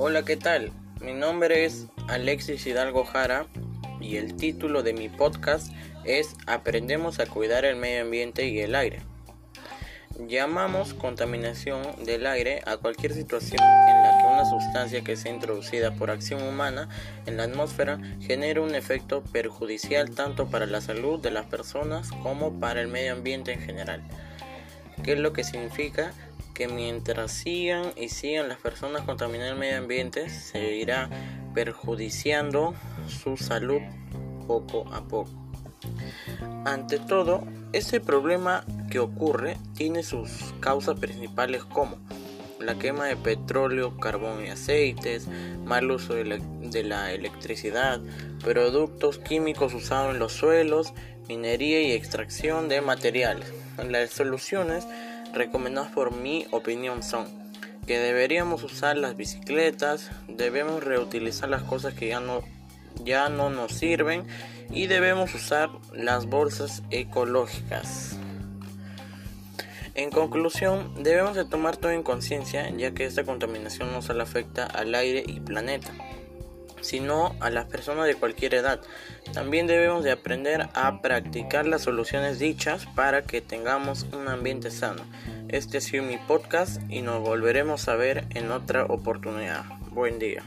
Hola, ¿qué tal? Mi nombre es Alexis Hidalgo Jara y el título de mi podcast es Aprendemos a cuidar el medio ambiente y el aire. Llamamos contaminación del aire a cualquier situación en la que una sustancia que sea introducida por acción humana en la atmósfera genere un efecto perjudicial tanto para la salud de las personas como para el medio ambiente en general. ¿Qué es lo que significa? Que mientras sigan y sigan las personas contaminando el medio ambiente, se irá perjudiciando su salud poco a poco. Ante todo, este problema que ocurre tiene sus causas principales como la quema de petróleo, carbón y aceites, mal uso de la, de la, electricidad, productos químicos usados en los suelos, minería y extracción de materiales. Las soluciones recomendadas por mi opinión son que deberíamos usar las bicicletas, debemos reutilizar las cosas que ya no, ya no nos sirven y debemos usar las bolsas ecológicas. En conclusión, debemos de tomar todo en conciencia ya que esta contaminación no solo afecta al aire y planeta, sino a las personas de cualquier edad. También debemos de aprender a practicar las soluciones dichas para que tengamos un ambiente sano. Este ha sido mi podcast y nos volveremos a ver en otra oportunidad. Buen día.